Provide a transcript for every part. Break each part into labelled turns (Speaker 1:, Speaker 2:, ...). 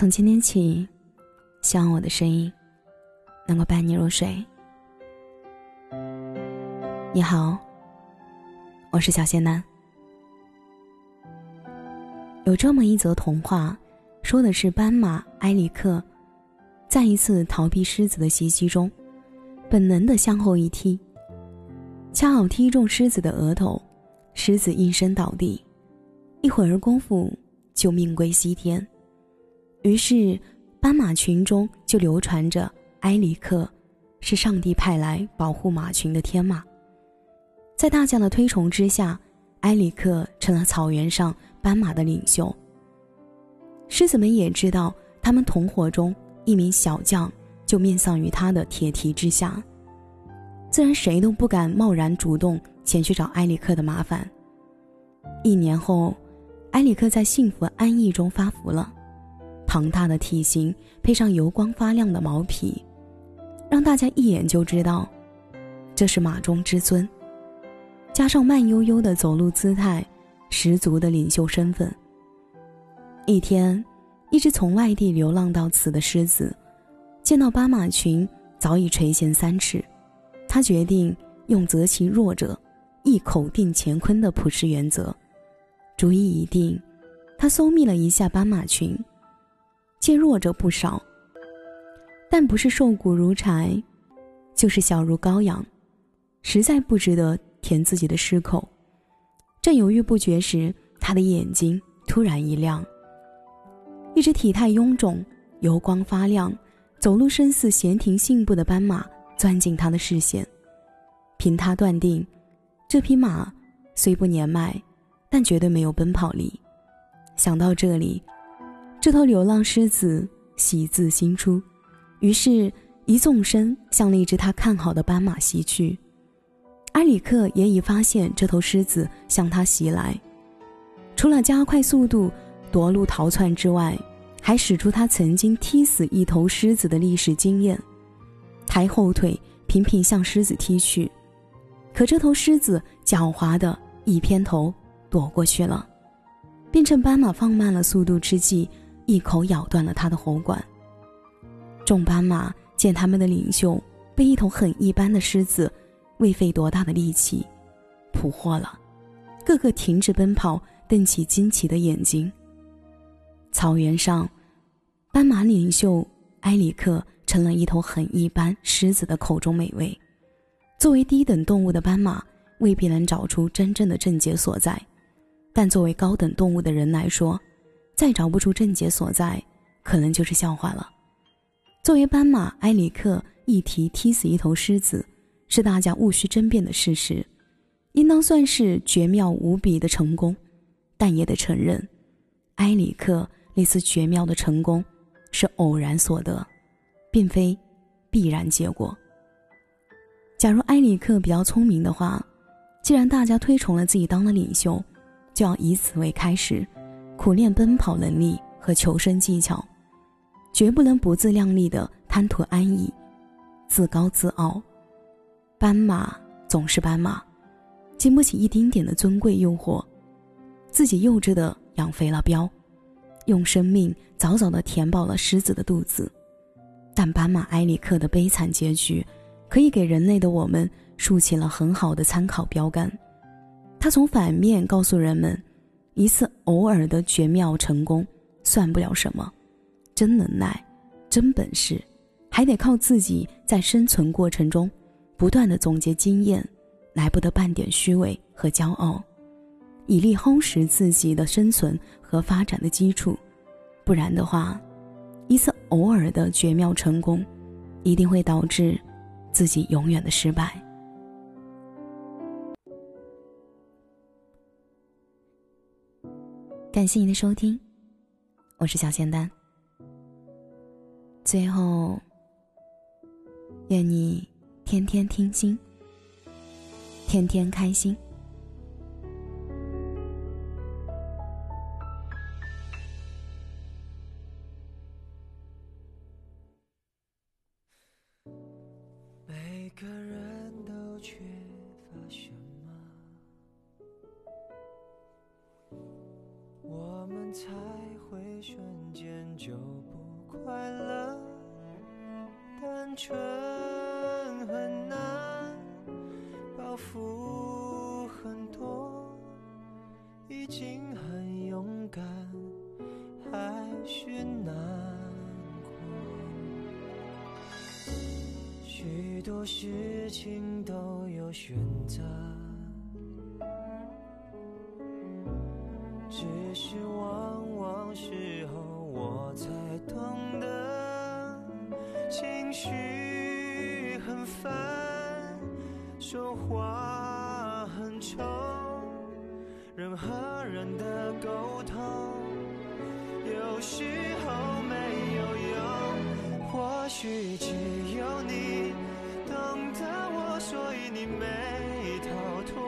Speaker 1: 从今天起，希望我的声音能够伴你入睡。你好，我是小仙男。有这么一则童话，说的是斑马埃里克，在一次逃避狮子的袭击中，本能的向后一踢，恰好踢中狮子的额头，狮子应声倒地，一会儿功夫就命归西天。于是，斑马群中就流传着埃里克是上帝派来保护马群的天马。在大家的推崇之下，埃里克成了草原上斑马的领袖。狮子们也知道，他们同伙中一名小将就面丧于他的铁蹄之下，自然谁都不敢贸然主动前去找埃里克的麻烦。一年后，埃里克在幸福安逸中发福了。庞大的体型配上油光发亮的毛皮，让大家一眼就知道，这是马中之尊。加上慢悠悠的走路姿态，十足的领袖身份。一天，一只从外地流浪到此的狮子，见到斑马群早已垂涎三尺，他决定用择其弱者，一口定乾坤的普世原则。主意已定，他搜觅了一下斑马群。见弱者不少，但不是瘦骨如柴，就是小如羔羊，实在不值得填自己的狮口。正犹豫不决时，他的眼睛突然一亮，一只体态臃肿、油光发亮、走路身似闲庭信步的斑马钻进他的视线。凭他断定，这匹马虽不年迈，但绝对没有奔跑力。想到这里。这头流浪狮子喜自心出，于是，一纵身向那只他看好的斑马袭去。埃里克也已发现这头狮子向他袭来，除了加快速度夺路逃窜之外，还使出他曾经踢死一头狮子的历史经验，抬后腿频频向狮子踢去。可这头狮子狡猾的一偏头躲过去了，并趁斑马放慢了速度之际。一口咬断了他的喉管。众斑马见他们的领袖被一头很一般的狮子，未费多大的力气，捕获了，个个停止奔跑，瞪起惊奇的眼睛。草原上，斑马领袖埃里克成了一头很一般狮子的口中美味。作为低等动物的斑马，未必能找出真正的症结所在，但作为高等动物的人来说，再找不出症结所在，可能就是笑话了。作为斑马埃里克一提踢死一头狮子，是大家毋需争辩的事实，应当算是绝妙无比的成功。但也得承认，埃里克那次绝妙的成功是偶然所得，并非必然结果。假如埃里克比较聪明的话，既然大家推崇了自己当了领袖，就要以此为开始。苦练奔跑能力和求生技巧，绝不能不自量力的贪图安逸、自高自傲。斑马总是斑马，经不起一丁点的尊贵诱惑，自己幼稚的养肥了膘，用生命早早的填饱了狮子的肚子。但斑马埃里克的悲惨结局，可以给人类的我们竖起了很好的参考标杆。他从反面告诉人们。一次偶尔的绝妙成功，算不了什么，真能耐，真本事，还得靠自己在生存过程中，不断的总结经验，来不得半点虚伪和骄傲，以力夯实自己的生存和发展的基础，不然的话，一次偶尔的绝妙成功，一定会导致自己永远的失败。感谢您的收听，我是小仙丹。最后，愿你天天听心，天天开心。
Speaker 2: 单纯很难，包袱很多，已经很勇敢，还是难过。许多事情都有选择。只是往往时候我才懂得，情绪很烦，说话很冲，人和人的沟通有时候没有用，或许只有你懂得我，所以你没逃脱，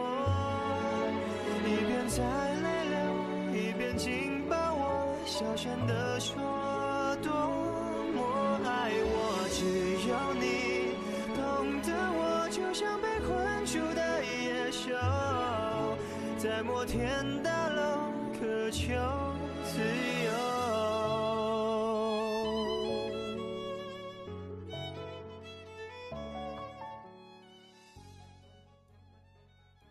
Speaker 2: 一边在泪流。一边紧抱我，小声地说多莫爱我。只有你懂得我，就像被困住的野兽，在摩天大楼渴求。